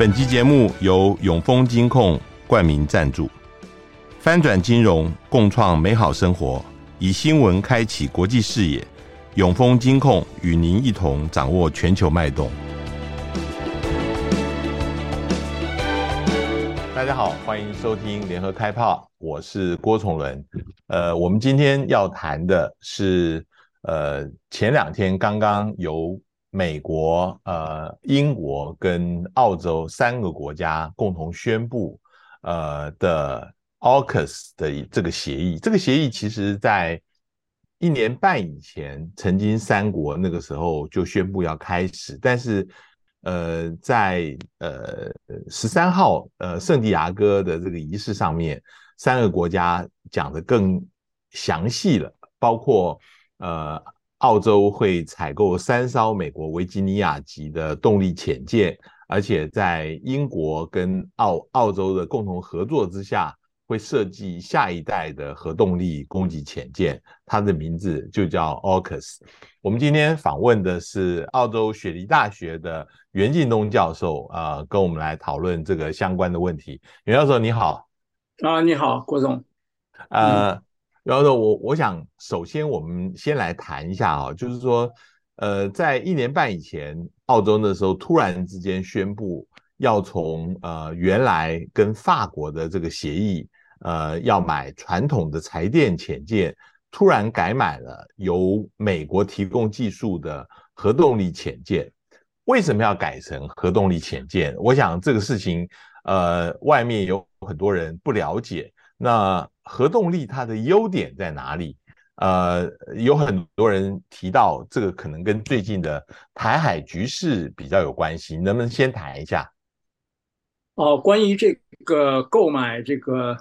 本集节目由永丰金控冠名赞助，翻转金融，共创美好生活，以新闻开启国际视野。永丰金控与您一同掌握全球脉动。大家好，欢迎收听联合开炮，我是郭崇伦。呃，我们今天要谈的是，呃，前两天刚刚由美国、呃，英国跟澳洲三个国家共同宣布，呃的 AUKUS 的这个协议，这个协议其实在一年半以前，曾经三国那个时候就宣布要开始，但是，呃，在呃十三号呃圣地亚哥的这个仪式上面，三个国家讲得更详细了，包括呃。澳洲会采购三艘美国维吉尼亚级的动力潜舰，而且在英国跟澳澳洲的共同合作之下，会设计下一代的核动力攻击潜舰，它的名字就叫 AUKUS。我们今天访问的是澳洲雪梨大学的袁敬东教授，啊、呃，跟我们来讨论这个相关的问题。袁教授你好，啊，你好，郭总，呃。然后呢，我我想首先我们先来谈一下啊，就是说，呃，在一年半以前，澳洲那时候突然之间宣布要从呃原来跟法国的这个协议，呃，要买传统的柴电潜舰，突然改买了由美国提供技术的核动力潜舰。为什么要改成核动力潜舰？我想这个事情，呃，外面有很多人不了解。那核动力它的优点在哪里？呃，有很多人提到这个可能跟最近的台海局势比较有关系，能不能先谈一下？哦，关于这个购买这个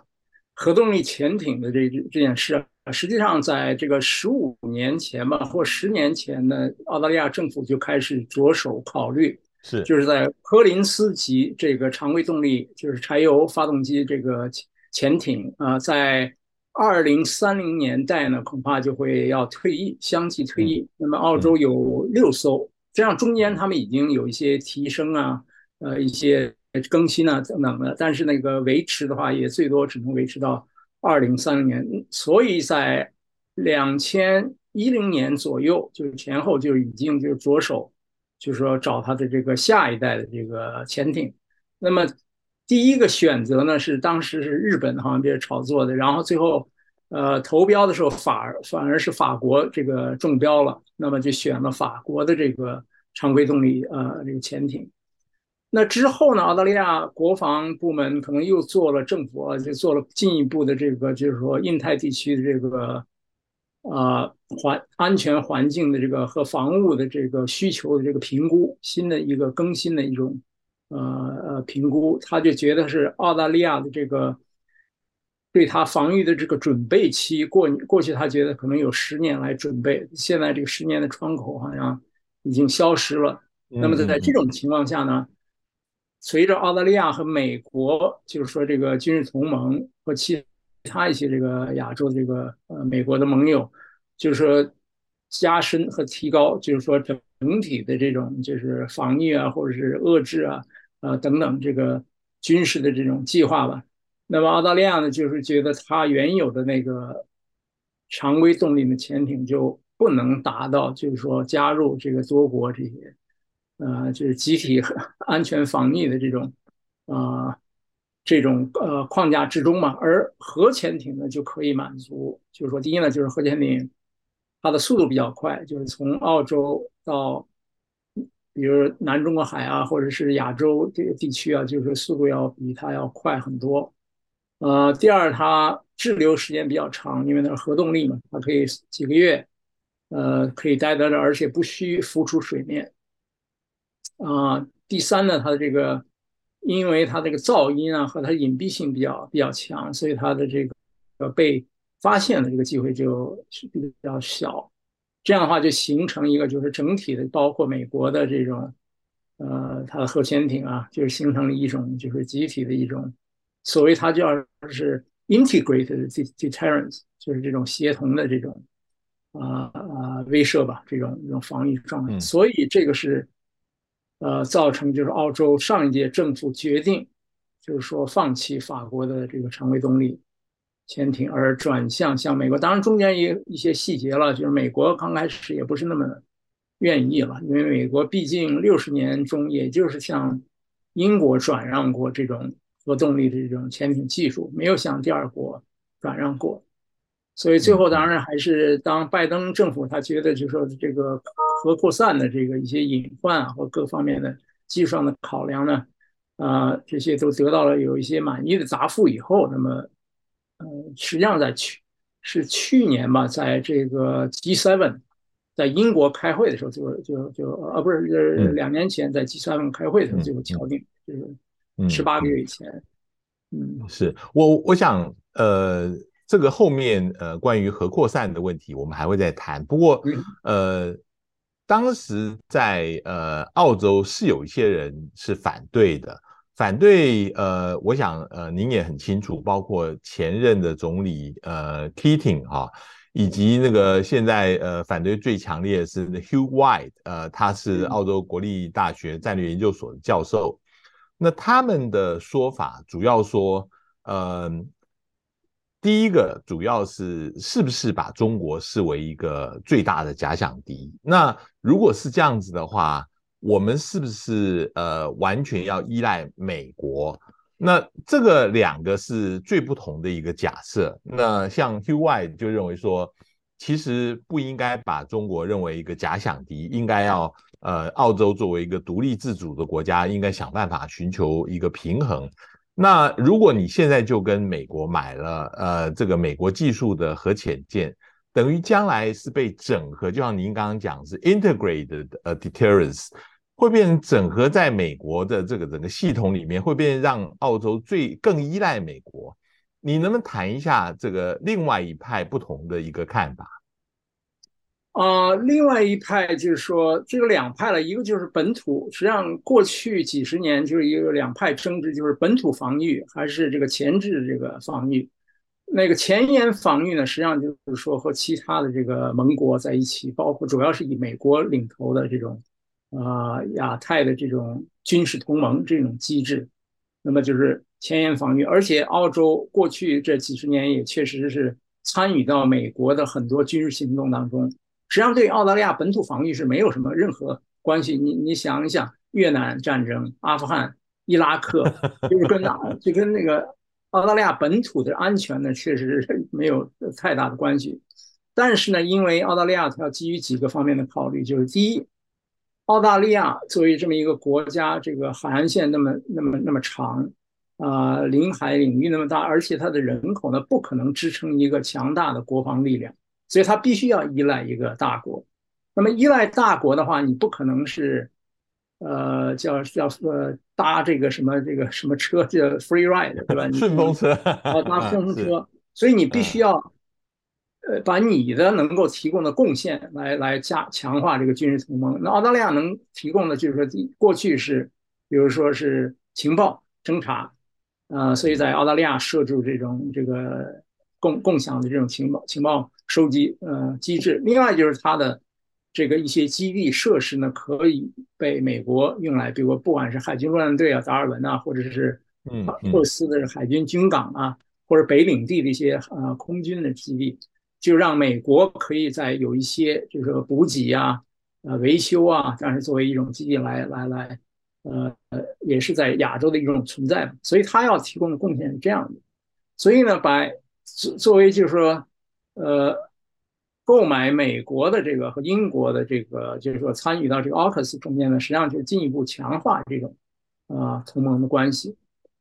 核动力潜艇的这这件事，实际上在这个十五年前吧，或十年前呢，澳大利亚政府就开始着手考虑，是就是在柯林斯级这个常规动力，就是柴油发动机这个。潜艇啊，在二零三零年代呢，恐怕就会要退役，相继退役。那么澳洲有六艘，这样中间他们已经有一些提升啊，呃，一些更新啊等等的。但是那个维持的话，也最多只能维持到二零三零年。所以在两千一零年左右，就是前后就已经就着手，就是说找他的这个下一代的这个潜艇。那么。第一个选择呢是当时是日本好像这是炒作的，然后最后，呃，投标的时候反而反而是法国这个中标了，那么就选了法国的这个常规动力呃这个潜艇。那之后呢，澳大利亚国防部门可能又做了政府啊就做了进一步的这个就是说印太地区的这个呃环安全环境的这个和防务的这个需求的这个评估，新的一个更新的一种。呃呃，评估他就觉得是澳大利亚的这个对他防御的这个准备期过过去，他觉得可能有十年来准备，现在这个十年的窗口好像已经消失了。那么在这种情况下呢，随着澳大利亚和美国就是说这个军事同盟和其他一些这个亚洲的这个呃美国的盟友，就是说加深和提高，就是说整体的这种就是防御啊，或者是遏制啊。呃，等等，这个军事的这种计划吧。那么澳大利亚呢，就是觉得它原有的那个常规动力的潜艇就不能达到，就是说加入这个多国这些，呃，就是集体 安全防御的这种啊、呃、这种呃框架之中嘛。而核潜艇呢，就可以满足，就是说，第一呢，就是核潜艇它的速度比较快，就是从澳洲到。比如南中国海啊，或者是亚洲这个地区啊，就是速度要比它要快很多。呃，第二，它滞留时间比较长，因为它是核动力嘛，它可以几个月，呃，可以待在这，而且不需浮出水面。啊、第三呢，它的这个，因为它这个噪音啊和它隐蔽性比较比较强，所以它的这个呃被发现的这个机会就是比较小。这样的话就形成一个，就是整体的，包括美国的这种，呃，它的核潜艇啊，就是形成了一种，就是集体的一种，所谓它叫是 integrated deterrence，就是这种协同的这种，啊、呃、啊威慑吧，这种这种防御状态。所以这个是呃，造成就是澳洲上一届政府决定，就是说放弃法国的这个常规动力潜艇，而转向向美国。当然中间也有一些细节了，就是美国刚开始也不是那么愿意了，因为美国毕竟六十年中也就是向英国转让过这种核动力的这种潜艇技术，没有向第二国转让过。所以最后当然还是当拜登政府他觉得就是说这个核扩散的这个一些隐患啊或各方面的技术上的考量呢，啊这些都得到了有一些满意的答复以后，那么呃实际上在去是去年吧，在这个 G7 在英国开会的时候就就就啊不是两年前在 G7 开会的时候就敲定，就是十八个月以前，嗯是我我想呃。这个后面呃，关于核扩散的问题，我们还会再谈。不过呃，当时在呃澳洲是有一些人是反对的，反对呃，我想呃您也很清楚，包括前任的总理呃 Keating 哈，以及那个现在呃反对最强烈的是 Hugh White，呃，他是澳洲国立大学战略研究所的教授。那他们的说法主要说呃。第一个主要是是不是把中国视为一个最大的假想敌？那如果是这样子的话，我们是不是呃完全要依赖美国？那这个两个是最不同的一个假设。那像 Hugh Y 就认为说，其实不应该把中国认为一个假想敌，应该要呃澳洲作为一个独立自主的国家，应该想办法寻求一个平衡。那如果你现在就跟美国买了呃这个美国技术的核潜舰，等于将来是被整合，就像您刚刚讲是 integrated 呃 deterrence，会变成整合在美国的这个整个系统里面，会变成让澳洲最更依赖美国。你能不能谈一下这个另外一派不同的一个看法？啊、另外一派就是说，这个两派了，一个就是本土，实际上过去几十年就是一个两派争执，就是本土防御还是这个前置这个防御。那个前沿防御呢，实际上就是说和其他的这个盟国在一起，包括主要是以美国领头的这种啊、呃、亚太的这种军事同盟这种机制，那么就是前沿防御，而且澳洲过去这几十年也确实是参与到美国的很多军事行动当中。实际上，对澳大利亚本土防御是没有什么任何关系。你你想一想，越南战争、阿富汗、伊拉克，就是跟哪就跟那个澳大利亚本土的安全呢，确实是 没有太大的关系。但是呢，因为澳大利亚它要基于几个方面的考虑，就是第一，澳大利亚作为这么一个国家，这个海岸线那么那么那么长，啊、领海领域那么大，而且它的人口呢，不可能支撑一个强大的国防力量。所以它必须要依赖一个大国，那么依赖大国的话，你不可能是，呃，叫叫呃搭这个什么这个什么车叫 free ride 对吧？顺风车啊，搭顺风 车，所以你必须要，呃，把你的能够提供的贡献来来加强化这个军事同盟。那澳大利亚能提供的就是说，过去是，比如说是情报侦查，呃，所以在澳大利亚设置这种这个。共共享的这种情报情报收集呃机制，另外就是它的这个一些基地设施呢，可以被美国用来，比如不管是海军陆战队啊、达尔文啊，或者是嗯珀斯的海军军港啊，或者北领地的一些呃空军的基地，就让美国可以在有一些就是说补给啊、呃维修啊，这样是作为一种基地来来来呃呃，也是在亚洲的一种存在，所以它要提供的贡献是这样的，所以呢，把。作作为就是说，呃，购买美国的这个和英国的这个，就是说参与到这个 AUKUS 中间呢，实际上就进一步强化这种啊同盟的关系。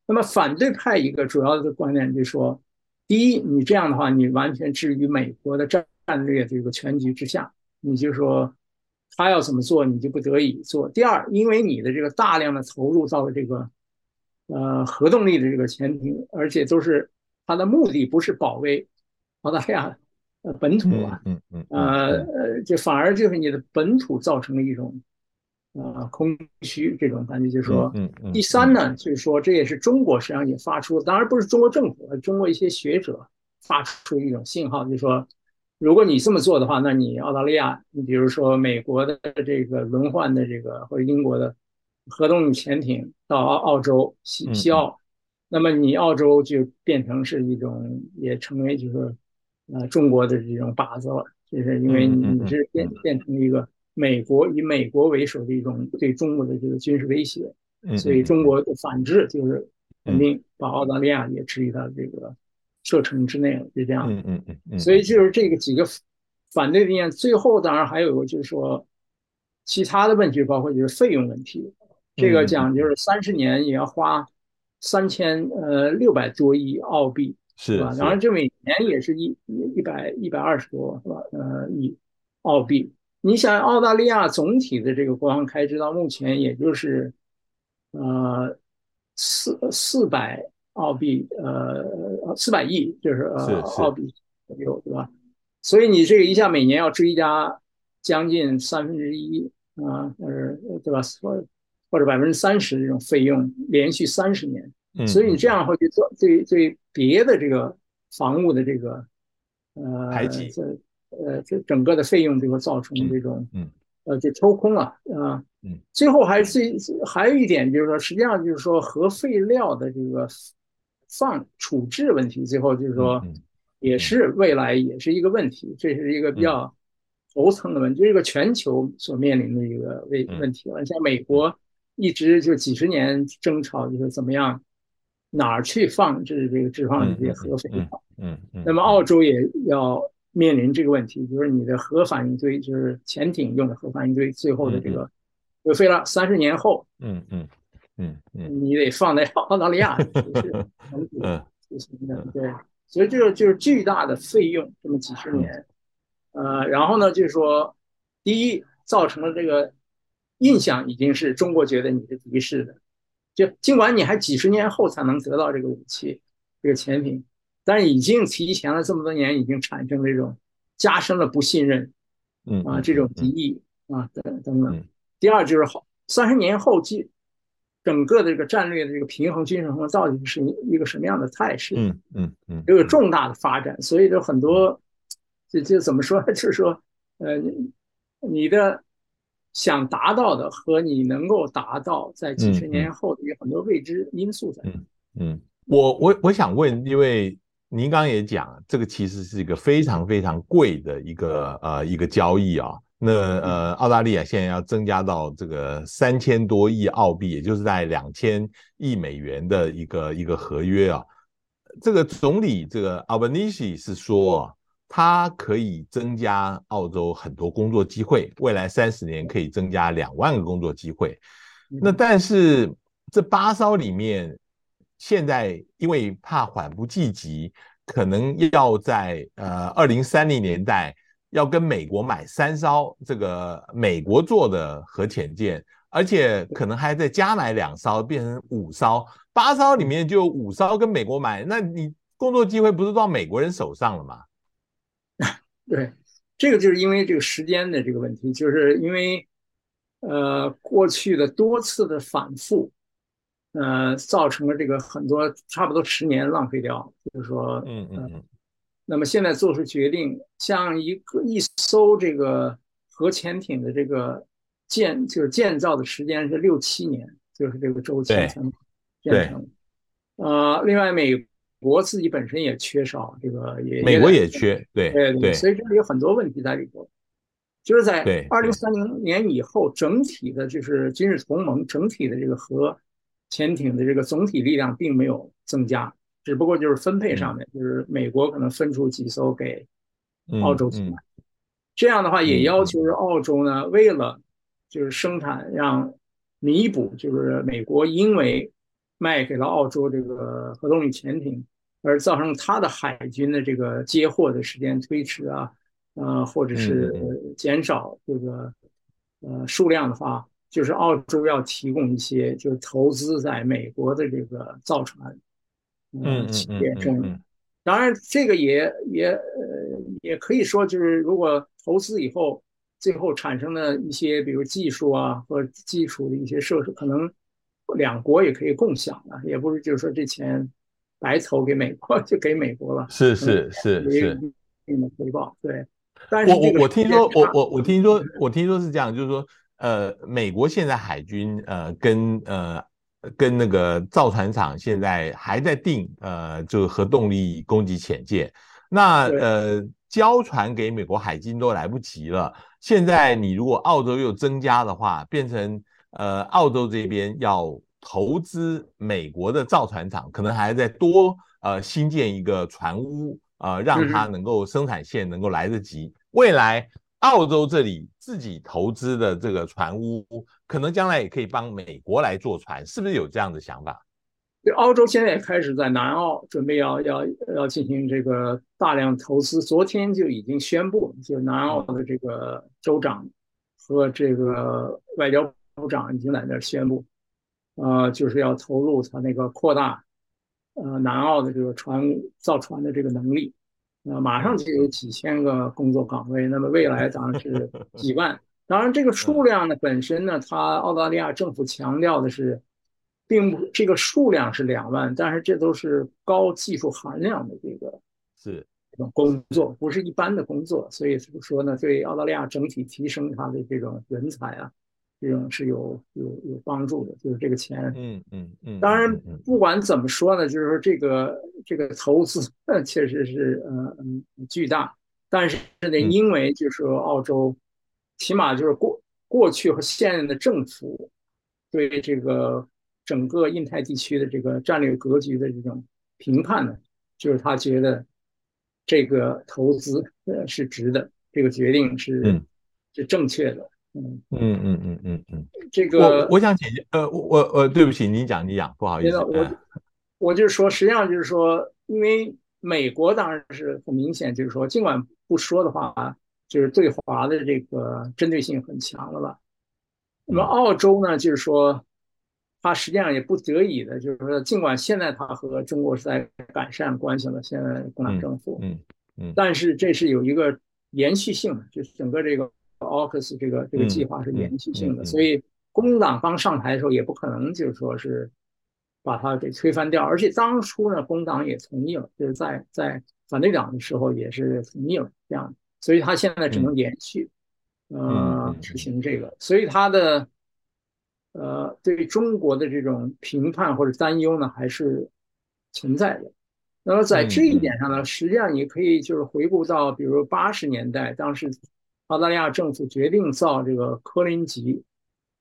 那么反对派一个主要的观点就是说，第一，你这样的话，你完全置于美国的战战略这个全局之下，你就说他要怎么做，你就不得已做。第二，因为你的这个大量的投入到了这个呃核动力的这个潜艇，而且都是。它的目的不是保卫澳大利亚呃本土啊，嗯嗯，呃呃，就反而就是你的本土造成了一种呃空虚这种感觉，就是说，嗯嗯。第三呢，就是说这也是中国实际上也发出，当然不是中国政府，中国一些学者发出一种信号，就是说，如果你这么做的话，那你澳大利亚，你比如说美国的这个轮换的这个或者英国的核动力潜艇到澳澳洲西西澳，那么你澳洲就变成是一种，也成为就是呃中国的这种靶子了，就是因为你是变变成一个美国以美国为首的一种对中国的这个军事威胁，所以中国的反制就是肯定把澳大利亚也置于到这个射程之内了，就这样。嗯嗯嗯。所以就是这个几个反对的意见，最后当然还有就是说。其他的问题包括就是费用问题，这个讲就是三十年也要花三千呃六百多亿澳币，是吧？然后这每年也是一一百一百二十多是吧？呃亿澳币。你想澳大利亚总体的这个国防开支到目前也就是呃四四百澳币呃四百亿就是呃澳币左右对吧？所以你这个一下每年要追加将近三分之一。啊，呃，对吧？或或者百分之三十这种费用，连续三十年，所以你这样会去做对对别的这个防务的这个呃排挤，这呃这整个的费用就会造成这种嗯呃就抽空了啊。嗯，最后还是还有一点就是说，实际上就是说核废料的这个放处置问题，最后就是说也是未来也是一个问题，这是一个比较。头层的问题，这是个全球所面临的一个问问题了。像美国一直就几十年争吵，就是怎么样哪儿去放置这个置放这些核废料。嗯嗯。那么澳洲也要面临这个问题，就是你的核反应堆，就是潜艇用的核反应堆，最后的这个核废料三十年后，嗯嗯嗯嗯，你得放在澳大利亚，就是 嗯嗯对，所以这个就是巨大的费用，这么几十年。呃，然后呢，就是说，第一，造成了这个印象已经是中国觉得你是敌视的，就尽管你还几十年后才能得到这个武器，这个潜艇，但是已经提前了这么多年，已经产生这种加深了不信任，嗯啊，这种敌意啊等等等。第二就是好，三十年后，即整个的这个战略的这个平衡、军事平衡到底是一个什么样的态势？嗯嗯嗯，有重大的发展，所以就很多。就就怎么说呢？就是说，呃，你的想达到的和你能够达到，在几十年后有很多未知因素在。嗯嗯，我我我想问，因为您刚刚也讲，这个其实是一个非常非常贵的一个呃一个交易啊。那呃，澳大利亚现在要增加到这个三千多亿澳币，也就是在两千亿美元的一个一个合约啊。这个总理这个 Albanese 是说。它可以增加澳洲很多工作机会，未来三十年可以增加两万个工作机会。那但是这八艘里面，现在因为怕缓不济急，可能要在呃二零三零年代要跟美国买三艘这个美国做的核潜舰，而且可能还再加买两艘，变成五艘。八艘里面就有五艘跟美国买，那你工作机会不是到美国人手上了吗？对，这个就是因为这个时间的这个问题，就是因为，呃，过去的多次的反复，呃，造成了这个很多差不多十年浪费掉，就是说，嗯嗯嗯。那么现在做出决定，像一个一艘这个核潜艇的这个建，就是建造的时间是六七年，就是这个周期才能建成。呃，另外美。国自己本身也缺少这个，也美国也缺，对对对，所以这里有很多问题在里头。就是在二零三零年以后，整体的就是军事同盟整体的这个核潜艇的这个总体力量并没有增加，只不过就是分配上面，就是美国可能分出几艘给澳洲去买，这样的话也要求是澳洲呢，为了就是生产让弥补，就是美国因为。卖给了澳洲这个核动力潜艇，而造成它的海军的这个接货的时间推迟啊，呃，或者是减少这个呃数量的话，就是澳洲要提供一些，就是投资在美国的这个造船嗯企业中。当然，这个也也呃也可以说，就是如果投资以后，最后产生的一些，比如技术啊和基础的一些设施，可能。两国也可以共享的，也不是就是说这钱白投给美国 就给美国了，是是是是一定的回报。对，但是我我我听说我我我听说我听说是这样，就是说呃，美国现在海军呃跟呃跟那个造船厂现在还在定呃这个核动力攻击潜舰，那呃交船给美国海军都来不及了。现在你如果澳洲又增加的话，变成呃澳洲这边要投资美国的造船厂，可能还在多呃新建一个船坞啊、呃，让它能够生产线能够来得及。未来澳洲这里自己投资的这个船坞，可能将来也可以帮美国来做船，是不是有这样的想法？对，澳洲现在也开始在南澳准备要要要进行这个大量投资，昨天就已经宣布，就南澳的这个州长和这个外交部长已经在那儿宣布，呃，就是要投入他那个扩大呃南澳的这个船造船的这个能力。那马上就有几千个工作岗位，那么未来当然是几万。当然，这个数量呢本身呢，它澳大利亚政府强调的是，并不这个数量是两万，但是这都是高技术含量的这个是这种工作，不是一般的工作。所以说呢，对澳大利亚整体提升它的这种人才啊。这种是有有有帮助的，就是这个钱，嗯嗯嗯。当然，不管怎么说呢，就是说这个这个投资确实是呃嗯巨大，但是呢，因为就是说澳洲，起码就是过过去和现任的政府对这个整个印太地区的这个战略格局的这种评判呢，就是他觉得这个投资呃是值的，这个决定是是正确的。嗯嗯嗯嗯嗯嗯，这个我我想解释，呃，我我，对不起，你讲你讲，不好意思，我我就是说，实际上就是说，因为美国当然是很明显，就是说，尽管不说的话，就是对华的这个针对性很强了吧。那么澳洲呢，就是说，它实际上也不得已的，就是说，尽管现在它和中国是在改善关系了，现在共党政府，嗯嗯，但是这是有一个延续性的，就是整个这个。AUKUS 这个这个计划是延续性的，所以工党刚上台的时候也不可能就是说是把它给推翻掉，而且当初呢，工党也同意了，就是在在反对党的时候也是同意了这样，所以他现在只能延续，呃，执行这个，所以他的呃对中国的这种评判或者担忧呢还是存在的。那么在这一点上呢，实际上你可以就是回顾到比如八十年代当时。澳大利亚政府决定造这个科林级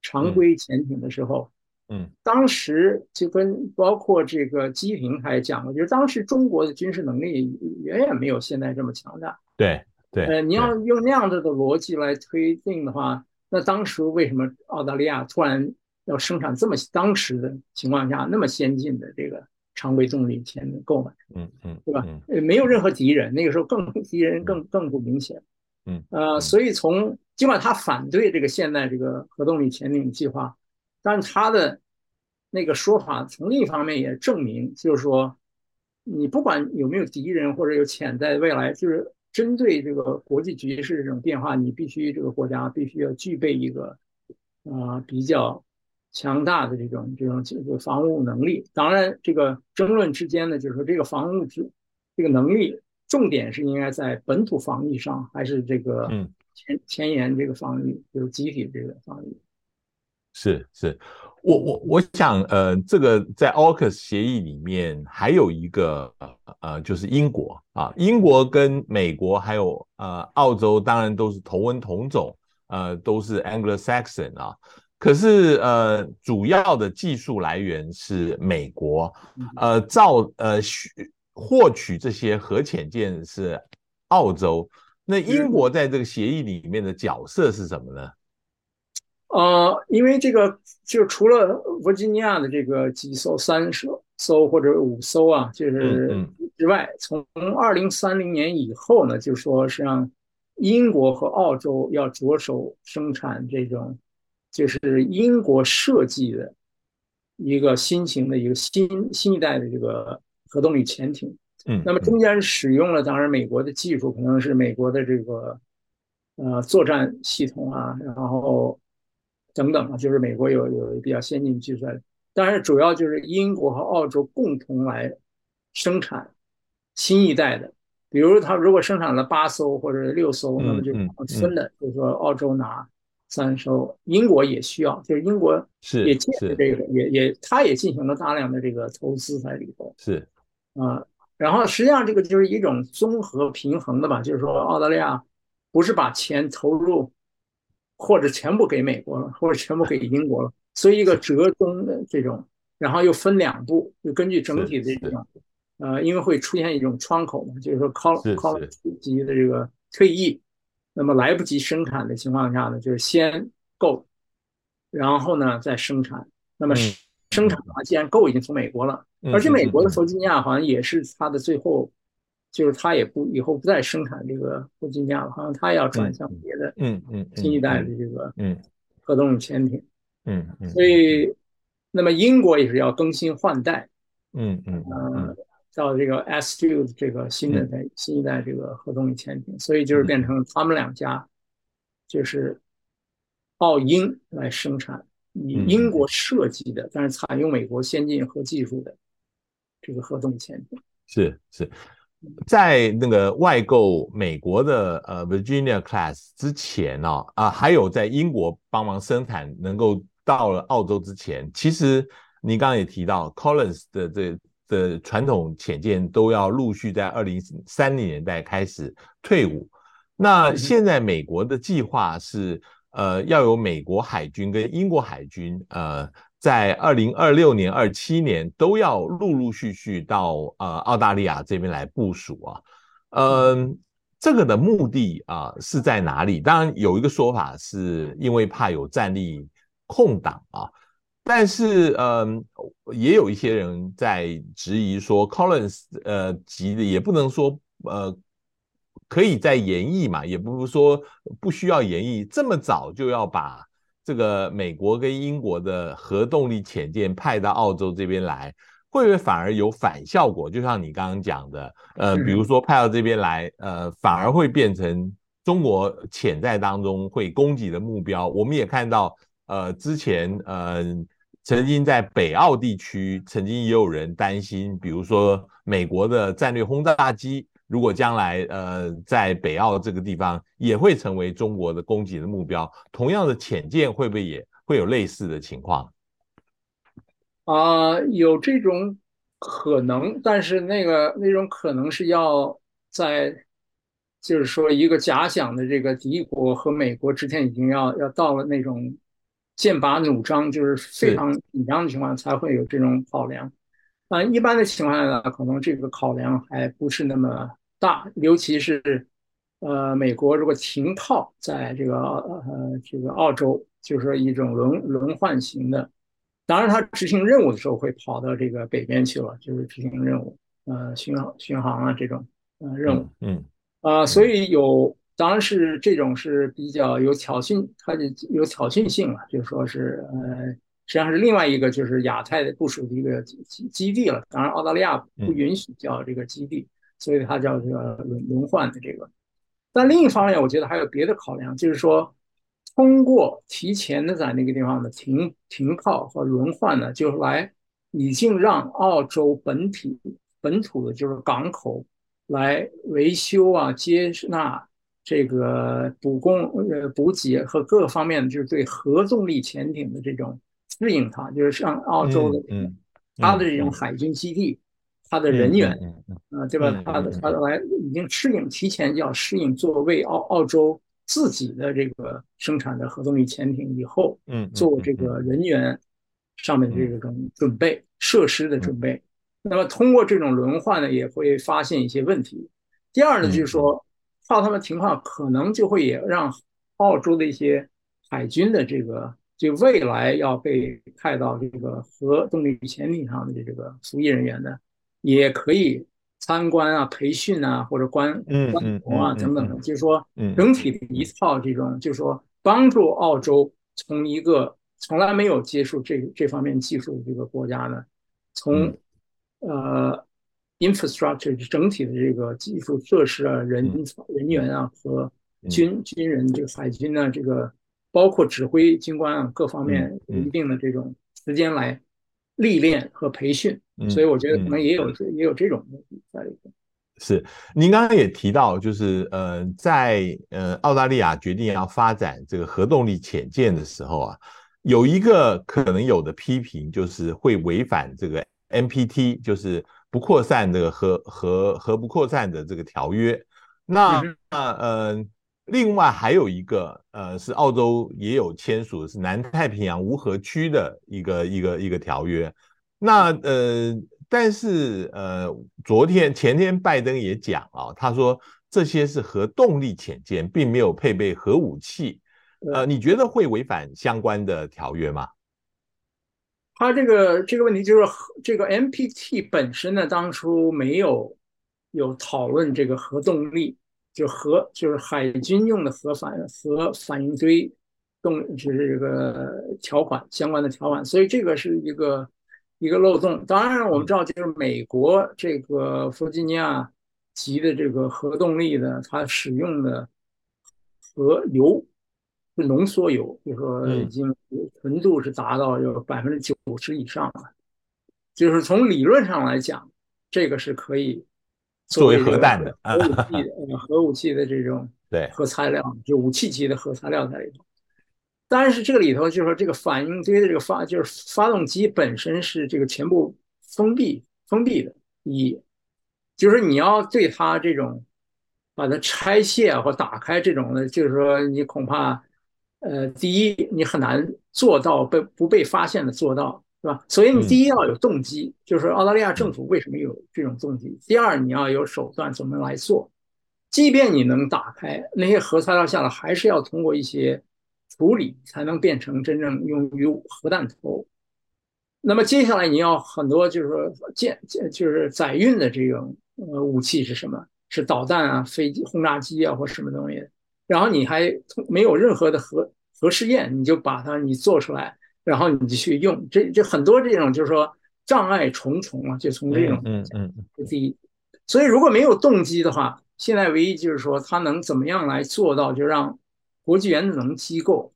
常规潜艇的时候，嗯，当时就跟包括这个基平还讲过，就是当时中国的军事能力远远没有现在这么强大。对对，呃，你要用那样子的逻辑来推定的话，那当时为什么澳大利亚突然要生产这么当时的情况下那么先进的这个常规动力潜艇购买？嗯嗯，对吧？呃，没有任何敌人，那个时候更敌人更更不明显。嗯，呃，所以从尽管他反对这个现在这个核动力潜艇计划，但是他的那个说法从另一方面也证明，就是说，你不管有没有敌人或者有潜在的未来，就是针对这个国际局势这种变化，你必须这个国家必须要具备一个啊、呃、比较强大的这种这种这个防务能力。当然，这个争论之间呢，就是说这个防务之这个能力。重点是应该在本土防御上，还是这个前前沿这个防御，就是集体这个防御？是是，我我我想，呃，这个在 AUKUS 协议里面还有一个呃，就是英国啊，英国跟美国还有呃澳洲，当然都是同文同种，呃，都是 Anglo-Saxon 啊。可是呃，主要的技术来源是美国，呃，造呃获取这些核潜舰是澳洲，那英国在这个协议里面的角色是什么呢？呃，因为这个就除了弗吉尼亚的这个几艘、三艘艘或者五艘啊，就是之外，从二零三零年以后呢，就说实际上英国和澳洲要着手生产这种，就是英国设计的一个新型的一个新新一代的这个。核动力潜艇，嗯，那么中间使用了当然美国的技术，可能是美国的这个呃作战系统啊，然后等等啊，就是美国有有比较先进技术，但是主要就是英国和澳洲共同来生产新一代的，比如他如果生产了八艘或者六艘，那么就分的，就是说澳洲拿三艘，英国也需要，就是英国也借这个，也也他也进行了大量的这个投资在里头。是啊，然后实际上这个就是一种综合平衡的吧，就是说澳大利亚不是把钱投入或者全部给美国了，或者全部给英国了，所以一个折中的这种，然后又分两步，就根据整体的这种。呃，因为会出现一种窗口嘛，就是说靠靠级的这个退役，那么来不及生产的情况下呢，就是先购，然后呢再生产。那么生产的话，既然购已经从美国了，而且美国的弗吉尼亚好像也是它的最后，就是它也不以后不再生产这个弗吉尼亚了，好像它要转向别的，嗯嗯，新一代的这个嗯。核动力潜艇，嗯嗯，所以那么英国也是要更新换代，嗯嗯嗯。到这个 S2 这个新的代新一代这个核动力潜艇，所以就是。变成他们两家，就是澳英来生产以英国设计的，但是采用美国先进核技术的这个核动力潜艇。是是，在那个外购美国的呃 Virginia Class 之前呢，啊，还有在英国帮忙生产，能够到了澳洲之前，其实你刚刚也提到 Collins 的这。的传统潜舰都要陆续在二零三零年代开始退伍。那现在美国的计划是，呃，要有美国海军跟英国海军，呃，在二零二六年、二七年都要陆陆续续到呃澳大利亚这边来部署啊。嗯，这个的目的啊是在哪里？当然有一个说法是因为怕有战力空档啊。但是，嗯，也有一些人在质疑说，Collins，呃，急的也不能说，呃，可以再延役嘛，也不是说不需要延役，这么早就要把这个美国跟英国的核动力潜舰派到澳洲这边来，会不会反而有反效果？就像你刚刚讲的，呃，比如说派到这边来，呃，反而会变成中国潜在当中会攻击的目标。我们也看到，呃，之前，嗯、呃。曾经在北澳地区，曾经也有人担心，比如说美国的战略轰炸机，如果将来呃在北澳这个地方也会成为中国的攻击的目标，同样的潜舰会不会也会有类似的情况？啊、呃，有这种可能，但是那个那种可能是要在，就是说一个假想的这个敌国和美国之间已经要要到了那种。剑拔弩张，就是非常紧张的情况才会有这种考量。啊，一般的情况下呢，可能这个考量还不是那么大，尤其是呃，美国如果停靠在这个呃这个澳洲，就是说一种轮轮换型的。当然，它执行任务的时候会跑到这个北边去了，就是执行任务，呃，巡航巡航啊这种呃任务。嗯。啊，所以有。当然是这种是比较有挑衅，它就有挑衅性了，就是说是呃，实际上是另外一个就是亚太的部署的一个基基地了。当然澳大利亚不允许叫这个基地，所以它叫这个轮轮换的这个。但另一方面，我觉得还有别的考量，就是说通过提前的在那个地方的停停靠和轮换呢，就是来已经让澳洲本体本土的就是港口来维修啊接纳。这个补供呃补给和各个方面的，就是对核动力潜艇的这种适应，它就是像澳洲的，嗯，它的这种海军基地，它的人员，啊，对吧？他的它来已经适应，提前就要适应，作为澳澳洲自己的这个生产的核动力潜艇以后，嗯，做这个人员上面的这种准备设施的准备。那么通过这种轮换呢，也会发现一些问题。第二呢，就是说。靠他们情况，可能就会也让澳洲的一些海军的这个，就未来要被派到这个核动力潜艇上的这个服役人员呢，也可以参观啊、培训啊，或者观观摩啊等等的。就是说，整体的一套这种，就是说帮助澳洲从一个从来没有接触这这方面技术的这个国家呢，从呃。infrastructure 整体的这个技术设施啊、人人员啊和军军人这个海军啊，这个包括指挥军官啊各方面一定的这种时间来历练和培训，所以我觉得可能也有也有这种目的在里边。是，您刚刚也提到，就是呃，在呃澳大利亚决定要发展这个核动力潜舰的时候啊，有一个可能有的批评，就是会违反这个 NPT，就是不扩散这个核核核不扩散的这个条约。那那呃，另外还有一个呃，是澳洲也有签署的是南太平洋无核区的一个一个一个条约。那呃。但是，呃，昨天前天拜登也讲啊，他说这些是核动力潜舰，并没有配备核武器。呃，你觉得会违反相关的条约吗？他这个这个问题就是这个 MPT 本身呢，当初没有有讨论这个核动力，就核就是海军用的核反核反应堆动，就是这个条款相关的条款，所以这个是一个。一个漏洞，当然我们知道，就是美国这个弗吉尼亚级的这个核动力的，它使用的核油是浓缩油，就是说已经纯度是达到有百分之九十以上了。就是从理论上来讲，这个是可以作为核弹的核武器的核武器的这种 对核材料，就武器级的核材料在里头。但是这个里头就是说，这个反应堆的这个发就是发动机本身是这个全部封闭封闭的，一就是你要对它这种把它拆卸或打开这种的，就是说你恐怕呃，第一你很难做到被不被发现的做到，是吧？所以你第一要有动机，就是澳大利亚政府为什么有这种动机？第二你要有手段怎么来做？即便你能打开那些核材料下来，还是要通过一些。处理才能变成真正用于核弹头。那么接下来你要很多，就是说舰就是载运的这种呃武器是什么？是导弹啊、飞机、轰炸机啊，或什么东西？然后你还没有任何的核核试验，你就把它你做出来，然后你就去用。这这很多这种就是说障碍重重啊，就从这种嗯嗯，这第一。所以如果没有动机的话，现在唯一就是说他能怎么样来做到，就让。国际原子能机构，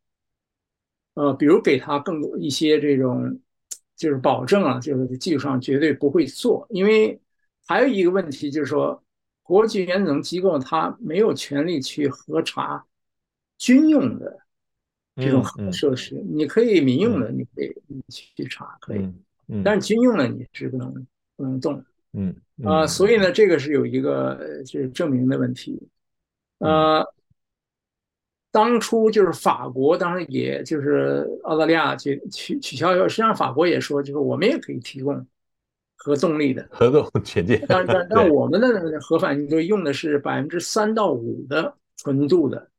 呃，比如给他更多一些这种，就是保证啊，就是技术上绝对不会做。因为还有一个问题就是说，国际原子能机构它没有权利去核查军用的这种核设施。你可以民用的，你可以你去查，可以，但是军用的你是不能不能动。嗯啊，所以呢，这个是有一个就是证明的问题，呃。当初就是法国，当时也就是澳大利亚取取取消，实际上法国也说，就是我们也可以提供核动力的核动潜舰，但但但我们的核反应堆用的是百分之三到五的纯度的，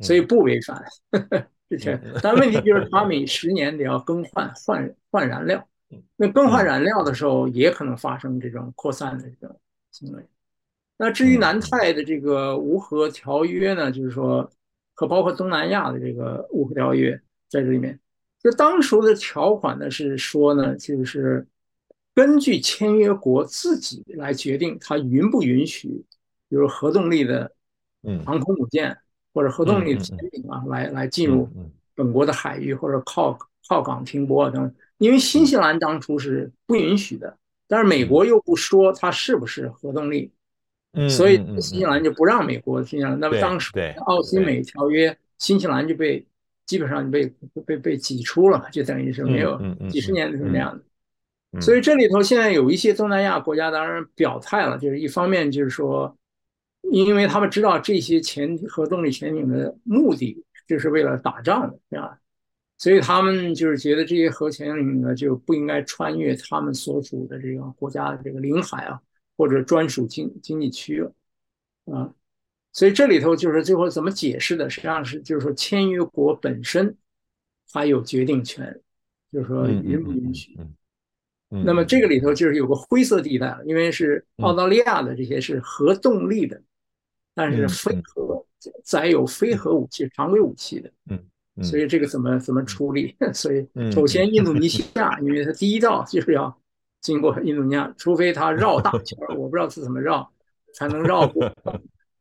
所以不违反。之前，但问题就是它每十年得要更换换换燃料，那更换燃料的时候也可能发生这种扩散的这种行为。那至于南太的这个无核条约呢，就是说。和包括东南亚的这个无核条约在这里面，就当时的条款呢是说呢，就是根据签约国自己来决定它允不允许，比如核动力的航空母舰或者核动力的潜艇啊，来来进入本国的海域或者靠靠港停泊啊等。因为新西兰当初是不允许的，但是美国又不说它是不是核动力。嗯，所以新西兰就不让美国新西兰，那么当时奥新美条约，新西兰就被基本上就被被被挤出了，就等于是没有几十年都是那样的。所以这里头现在有一些东南亚国家当然表态了，就是一方面就是说，因为他们知道这些潜核动力潜艇的目的就是为了打仗的啊，所以他们就是觉得这些核潜艇呢就不应该穿越他们所属的这个国家的这个领海啊。或者专属经经济区了，啊，所以这里头就是最后怎么解释的，实际上是就是说签约国本身它有决定权，就是说允不允许。那么这个里头就是有个灰色地带，因为是澳大利亚的这些是核动力的，但是非核载有非核武器、常规武器的，嗯所以这个怎么怎么处理？所以首先印度尼西亚，因为它第一道就是要。经过印度尼西，除非它绕大 圈，我不知道是怎么绕，才能绕过。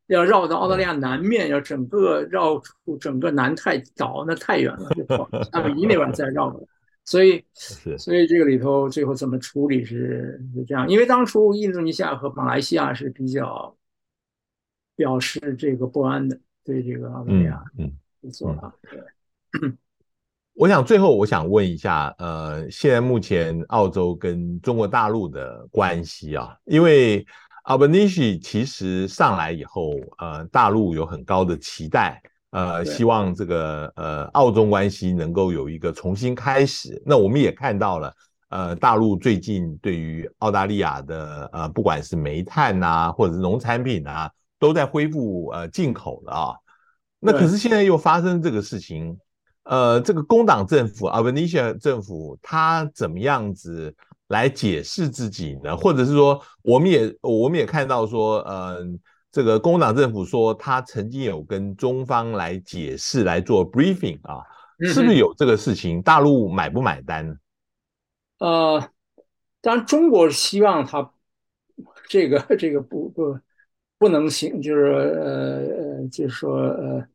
要绕到澳大利亚南面，要整个绕出整个南太岛，那太远了，就跑夏威夷那边再绕过来。所以 所以这个里头最后怎么处理是是这样，因为当初印度尼西亚和马来西亚是比较表示这个不安的，对这个澳大利亚嗯做法对。我想最后我想问一下，呃，现在目前澳洲跟中国大陆的关系啊，因为 Albanese 其实上来以后，呃，大陆有很高的期待，呃，希望这个呃澳中关系能够有一个重新开始。那我们也看到了，呃，大陆最近对于澳大利亚的呃不管是煤炭啊，或者是农产品啊，都在恢复呃进口了啊。那可是现在又发生这个事情。呃，这个工党政府，Albanese 政府，他怎么样子来解释自己呢？或者是说，我们也我们也看到说，嗯、呃，这个工党政府说他曾经有跟中方来解释来做 briefing 啊，是不是有这个事情？大陆买不买单呢？呃，当然，中国希望他这个这个不不不能行，就是呃呃，就是说呃。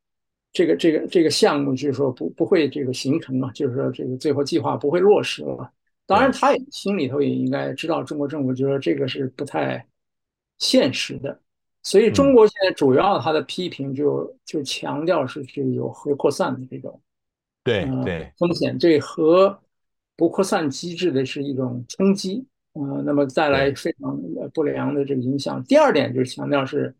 这个这个这个项目就是说不不会这个形成嘛，就是说这个最后计划不会落实了。当然，他也心里头也应该知道，中国政府就是说这个是不太现实的。所以，中国现在主要他的批评就就强调是这个有核扩散的这种对对风险，对核不扩散机制的是一种冲击。嗯，那么带来非常不良的这个影响。第二点就是强调是。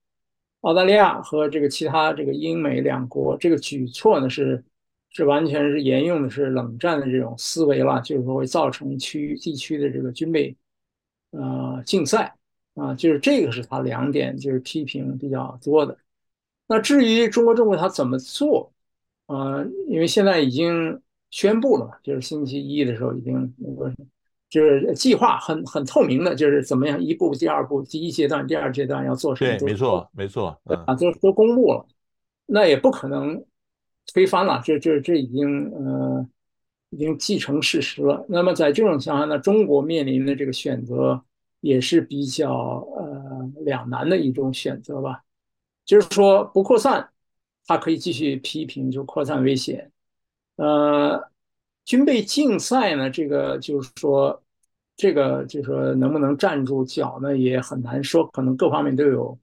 澳大利亚和这个其他这个英美两国这个举措呢，是是完全是沿用的是冷战的这种思维了，就是说会造成区域地区的这个军备呃竞赛啊，就是这个是他两点就是批评比较多的。那至于中国政府他怎么做啊？因为现在已经宣布了嘛，就是星期一的时候已经那个。就是计划很很透明的，就是怎么样一步，第二步，第一阶段，第二阶段要做什么？对，没错，没错，对啊，都都公布了，那也不可能推翻了，这这这已经呃已经既成事实了。那么在这种情况下呢，中国面临的这个选择也是比较呃两难的一种选择吧。就是说不扩散，它可以继续批评就扩散危险，呃，军备竞赛呢，这个就是说。这个就是说能不能站住脚呢，也很难说，可能各方面都有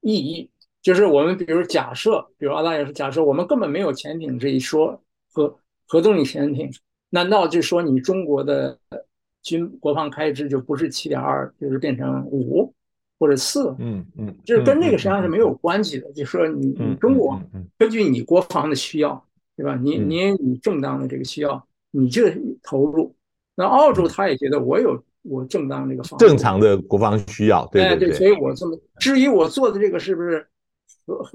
意义。就是我们比如假设，比如澳大利亚是假设我们根本没有潜艇这一说，核核动力潜艇，难道就说你中国的军国防开支就不是七点二，就是变成五或者四？嗯嗯，就是跟这个实际上是没有关系的。就说你你中国根据你国防的需要，对吧？你你你正当的这个需要，你就投入。那澳洲他也觉得我有我正当这个方正常的国防需要，对对对，对，所以我这么至于我做的这个是不是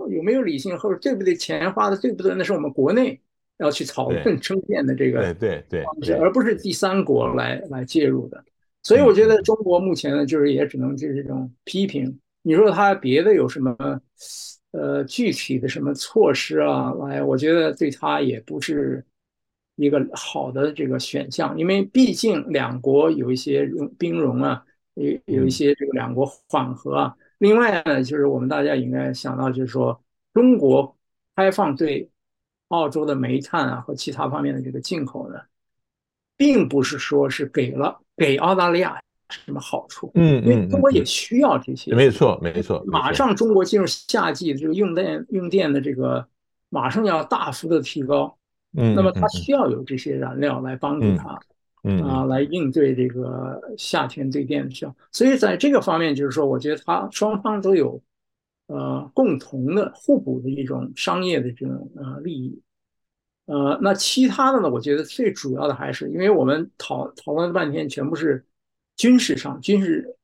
有没有理性或者对不对，钱花的对不对，那是我们国内要去讨论争辩的这个对对对，而不是第三国来来介入的。所以我觉得中国目前呢，就是也只能就是这种批评。你说他别的有什么呃具体的什么措施啊？来，我觉得对他也不是。一个好的这个选项，因为毕竟两国有一些兵戎啊，有有一些这个两国缓和啊。另外呢，就是我们大家应该想到，就是说中国开放对澳洲的煤炭啊和其他方面的这个进口呢，并不是说是给了给澳大利亚什么好处。嗯，因为中国也需要这些。没错，没错。马上中国进入夏季，这个用电用电的这个马上要大幅的提高。嗯，那么它需要有这些燃料来帮助它，嗯啊，来应对这个夏天对电的需要。所以在这个方面，就是说，我觉得它双方都有呃共同的互补的一种商业的这种呃利益。呃，那其他的呢，我觉得最主要的还是，因为我们讨讨论了半天，全部是军事上军事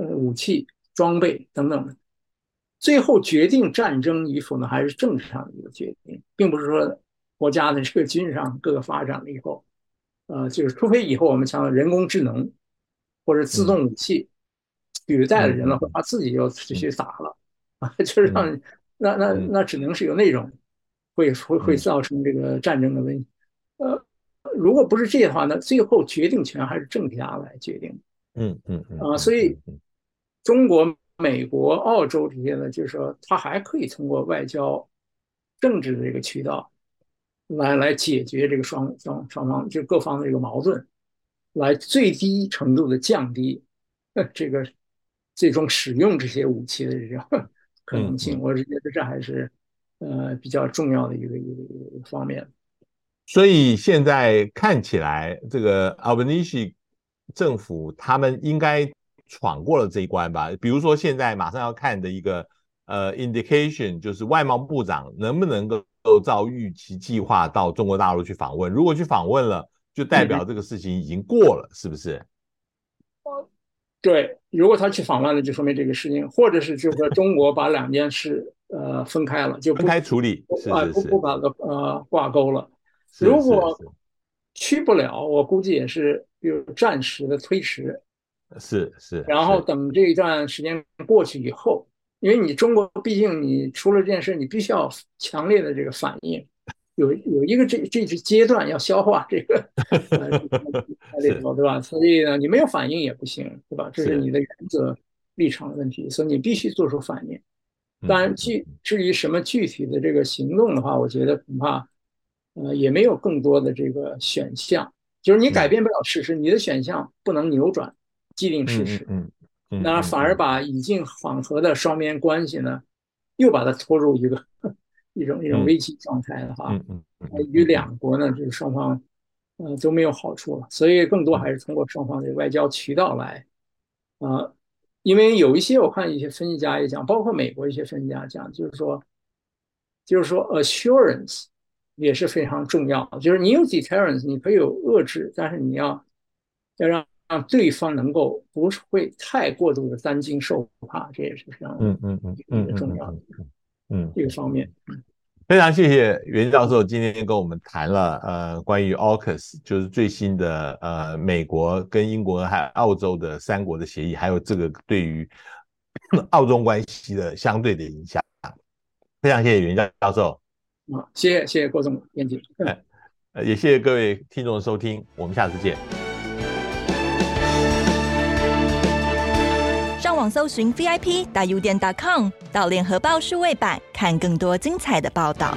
呃武器装备等等的，最后决定战争与否呢，还是政治上的一个决定，并不是说。国家的这个军事上各个发展了以后，呃，就是除非以后我们像人工智能或者自动武器取代了人了，或他自己就去打了啊，就是让那那那只能是有那种会会会造成这个战争的问题。呃，如果不是这样的话，那最后决定权还是政家来决定。嗯嗯嗯啊，所以中国、美国、澳洲这些呢，就是说他还可以通过外交、政治的这个渠道。来来解决这个双双双方就各方的这个矛盾，来最低程度的降低这个最终使用这些武器的这种 可能性。我是觉得这还是呃比较重要的一个一个一个方面。所以现在看起来，这个 Albanese 政府他们应该闯过了这一关吧？比如说现在马上要看的一个呃 indication，就是外贸部长能不能够。都照预期计划到中国大陆去访问，如果去访问了，就代表这个事情已经过了，嗯、是不是？对，如果他去访问了，就说明这个事情，或者是就是说中国把两件事呃分开了，就分开处理，啊不不把它呃挂钩了。如果去不了，我估计也是有暂时的推迟。是是。然后等这一段时间过去以后。因为你中国毕竟你出了这件事，你必须要强烈的这个反应，有有一个这这个阶段要消化这个，呃，对吧？所以呢，你没有反应也不行，对吧？这是你的原则立场的问题，所以你必须做出反应。当然，具至于什么具体的这个行动的话，我觉得恐怕呃也没有更多的这个选项，就是你改变不了事实，你的选项不能扭转既定事实。嗯。那反而把已经缓和的双边关系呢，又把它拖入一个 一种一种危机状态了哈。与两国呢，就是双方呃都没有好处了，所以更多还是通过双方的外交渠道来啊，因为有一些我看一些分析家也讲，包括美国一些分析家讲，就是说就是说 assurance 也是非常重要的，就是你有 deterrence，你可以有遏制，但是你要要让。让对方能够不会太过度的担惊受怕，这也是非常嗯嗯嗯嗯重要的嗯这个方面。非常谢谢袁教授今天跟我们谈了呃关于 AUKUS 就是最新的呃美国跟英国还有澳洲的三国的协议，还有这个对于 澳中关系的相对的影响。非常谢谢袁教教授。啊，谢谢谢谢郭总编辑。呃，也谢谢各位听众的收听，我们下次见。搜寻 VIP 大 U 点 .com 到联合报数位版看更多精彩的报道。